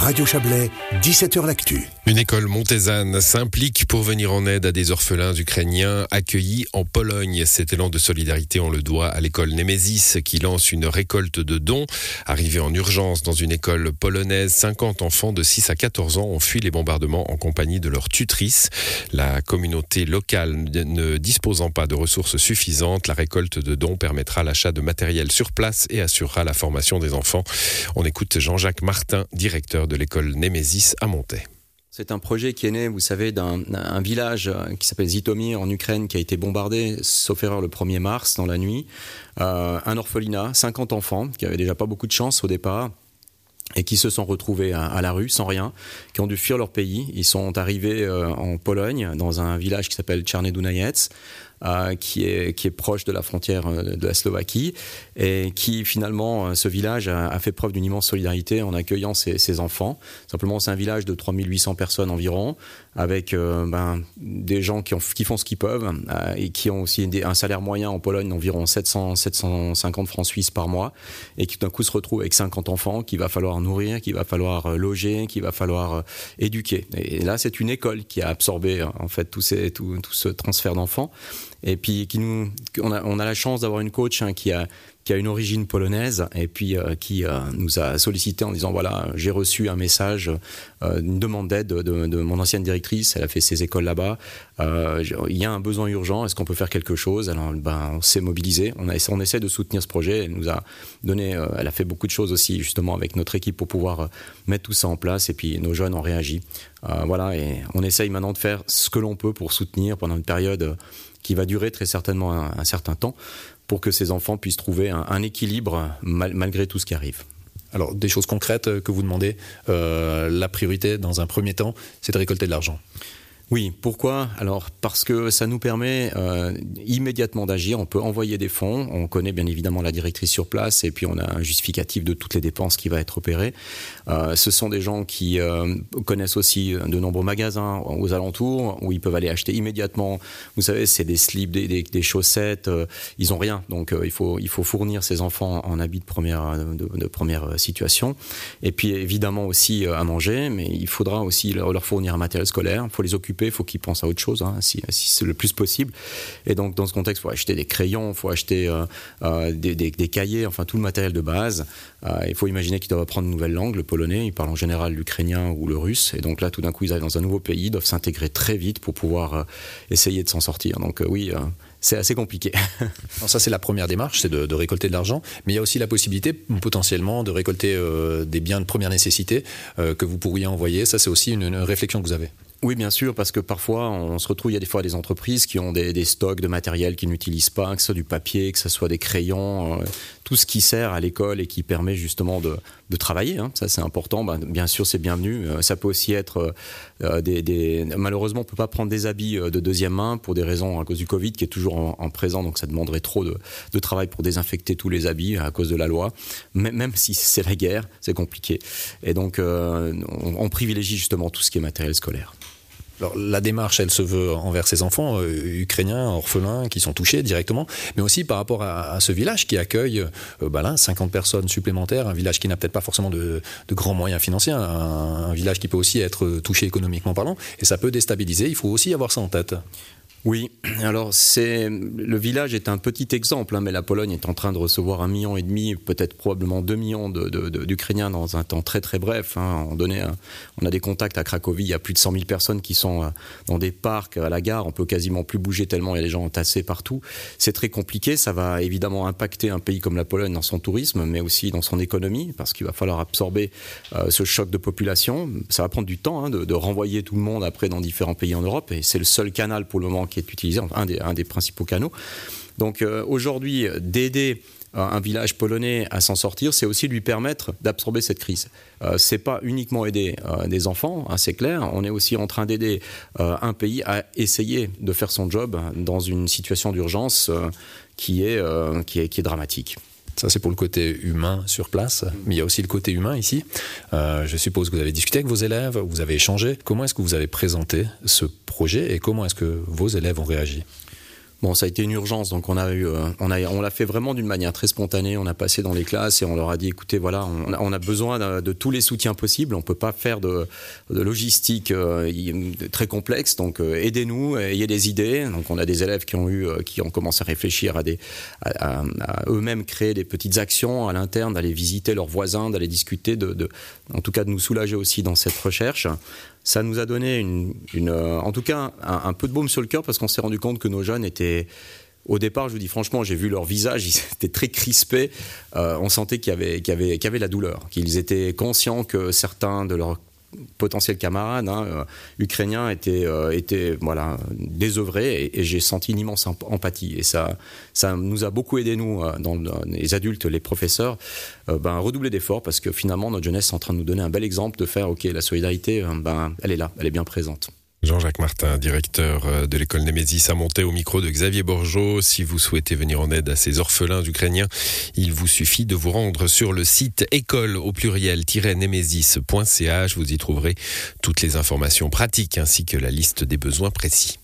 Radio Chablais, 17h L'Actu. Une école montésane s'implique pour venir en aide à des orphelins ukrainiens accueillis en Pologne. Cet élan de solidarité, on le doit à l'école Nemesis qui lance une récolte de dons. Arrivés en urgence dans une école polonaise, 50 enfants de 6 à 14 ans ont fui les bombardements en compagnie de leur tutrice. La communauté locale ne disposant pas de ressources suffisantes, la récolte de dons permettra l'achat de matériel sur place et assurera la formation des enfants. On écoute Jean-Jacques Martin, directeur de l'école Nemesis à. C'est un projet qui est né, vous savez, d'un village qui s'appelle Zitomir en Ukraine qui a été bombardé, sauf erreur, le 1er mars dans la nuit. Euh, un orphelinat, 50 enfants qui avaient déjà pas beaucoup de chance au départ et qui se sont retrouvés à, la rue sans rien, qui ont dû fuir leur pays. Ils sont arrivés euh, en Pologne, dans un village qui s'appelle Tchernedunayets, euh, qui, est, qui est proche de la frontière euh, de la Slovaquie, et qui finalement, euh, ce village a, fait preuve d'une immense solidarité en accueillant ses, enfants. Simplement, c'est un village de 3800 personnes environ, avec ben, des gens qui, ont, qui, font ce qu'ils peuvent, et qui ont aussi un salaire moyen en Pologne d'environ 700, 750 francs suisses par mois, et qui d'un coup se retrouvent avec 50 enfants qu'il va falloir nourrir, qu'il va falloir loger, qu'il va falloir éduquer. Et là, c'est une école qui a absorbé en fait tout ce transfert d'enfants et puis qui nous, on a, on a la chance d'avoir une coach hein, qui a qui a une origine polonaise et puis euh, qui euh, nous a sollicité en disant voilà j'ai reçu un message euh, une demande d'aide de, mon ancienne directrice. Elle a fait ses écoles là-bas. Il y a un besoin urgent. Est-ce qu'on peut faire quelque chose? Alors ben on s'est mobilisé. On a on essaie de soutenir ce projet. Elle nous a donné elle a fait beaucoup de choses aussi justement avec notre équipe pour pouvoir mettre tout ça en place et puis nos jeunes ont réagi. Voilà et on essaye maintenant de faire ce que l'on peut pour soutenir pendant une période qui va durer très certainement un, certain temps pour que ces enfants puissent trouver un, équilibre malgré tout ce qui arrive. Alors, des choses concrètes que vous demandez, euh, la priorité dans un premier temps, c'est de récolter de l'argent. Oui, pourquoi? Alors parce que ça nous permet euh, immédiatement d'agir. On peut envoyer des fonds. On connaît bien évidemment la directrice sur place et puis on a un justificatif de toutes les dépenses qui va être opéré. Euh, ce sont des gens qui euh, connaissent aussi de nombreux magasins aux alentours où ils peuvent aller acheter immédiatement. Vous savez, c'est des slips, des, chaussettes. ils ont rien, donc il faut il faut fournir ces enfants en habits de première de, première situation. Et puis évidemment aussi à manger, mais il faudra aussi leur, leur fournir un matériel scolaire. Il faut les occuper il faut qu'ils pensent à autre chose, hein, si, c'est le plus possible. Et donc, dans ce contexte, il faut acheter des crayons, il faut acheter euh, euh, des, cahiers, enfin tout le matériel de base. Euh, il faut imaginer qu'ils doivent apprendre une nouvelle langue, le polonais. Ils parlent en général l'ukrainien ou le russe. Et donc là, tout d'un coup, ils arrivent dans un nouveau pays, ils doivent s'intégrer très vite pour pouvoir essayer de s'en sortir. Donc oui c'est assez compliqué. ça, c'est la première démarche, c'est de, récolter de l'argent. Mais il y a aussi la possibilité, potentiellement, de récolter des biens de première nécessité que vous pourriez envoyer. Ça, c'est aussi une, réflexion que vous avez. Oui, bien sûr, parce que parfois, on se retrouve, il y a des fois des entreprises qui ont des, stocks de matériel qu'ils n'utilisent pas, que ce soit du papier, que ce soit des crayons, euh, tout ce qui sert à l'école et qui permet justement de, travailler. Hein. Ça, c'est important. Ben, bien sûr, c'est bienvenu. Euh, ça peut aussi être euh, des, Malheureusement, on peut pas prendre des habits de deuxième main pour des raisons à cause du Covid qui est toujours en, présent, donc ça demanderait trop de, travail pour désinfecter tous les habits à cause de la loi. Même, si c'est la guerre, c'est compliqué. Et donc, on privilégie justement tout ce qui est matériel scolaire. Alors, la démarche, elle se veut envers ces enfants euh, ukrainiens, orphelins, qui sont touchés directement, mais aussi par rapport à, ce village qui accueille euh, bah là, 50 personnes supplémentaires, un village qui n'a peut-être pas forcément de, grands moyens financiers, un, un, village qui peut aussi être touché économiquement parlant, et ça peut déstabiliser, il faut aussi avoir ça en tête. Oui, alors c'est le village est un petit exemple, hein, mais la Pologne est en train de recevoir un million et demi, peut-être probablement deux millions d'Ukrainiens dans un temps très très bref. Hein. On, donnait, on a des contacts à Cracovie, il y a plus de 100 000 personnes qui sont euh, dans des parcs à la gare, on peut quasiment plus bouger tellement il y a des gens entassés partout. C'est très compliqué, ça va évidemment impacter un pays comme la Pologne dans son tourisme, mais aussi dans son économie, parce qu'il va falloir absorber euh, ce choc de population. Ça va prendre du temps hein, de, de renvoyer tout le monde après dans différents pays en Europe, et c'est le seul canal pour le moment qui est utilisé, un des, un des principaux canaux. Donc euh, aujourd'hui, d'aider euh, un village polonais à s'en sortir, c'est aussi lui permettre d'absorber cette crise. Euh, c'est pas uniquement aider des enfants, hein, c'est clair. On est aussi en train d'aider un pays à essayer de faire son job dans une situation d'urgence qui, est, qui est dramatique. Ça, c'est pour le côté humain sur place, mais il y a aussi le côté humain ici. Euh, je suppose que vous avez discuté avec vos élèves, vous avez échangé. Comment est-ce que vous avez présenté ce projet et comment est-ce que vos élèves ont réagi? Bon, ça a été une urgence, donc on a eu, euh, on a, on l'a fait vraiment d'une manière très spontanée. On a passé dans les classes et on leur a dit, écoutez, voilà, on a, on a besoin de, tous les soutiens possibles. On peut pas faire de, de logistique euh, très complexe, donc euh, aidez-nous, ayez des idées. Donc on a des élèves qui ont eu, euh, qui ont commencé à réfléchir à des, à, à eux-mêmes créer des petites actions à l'interne, d'aller visiter leurs voisins, d'aller discuter, de, de, en tout cas de nous soulager aussi dans cette recherche ça nous a donné une, euh, en tout cas un, peu de baume sur le cœur parce qu'on s'est rendu compte que nos jeunes étaient au départ, je vous dis franchement, j'ai vu leur visage, ils étaient très crispés. Euh, on sentait qu'il y qu'il y la douleur, qu'ils étaient conscients que certains de leurs potentiels camarades hein, euh, ukrainiens euh, étaient voilà, désœuvrés et, j'ai senti une immense empathie. Et ça, ça nous a beaucoup aidé, nous, euh, dans, les adultes, les professeurs, ben, redoubler d'efforts parce que finalement, notre jeunesse est en train de nous donner un bel exemple de faire, OK, la solidarité, ben, elle est là, elle est bien présente. Jean-Jacques Martin, directeur euh, de l'école Némésis, a monté au micro de Xavier Borgeot. Si vous souhaitez venir en aide à ces orphelins ukrainiens, il vous suffit de vous rendre sur le site école au pluriel-némésis.ch. Vous y trouverez toutes les informations pratiques ainsi que la liste des besoins précis.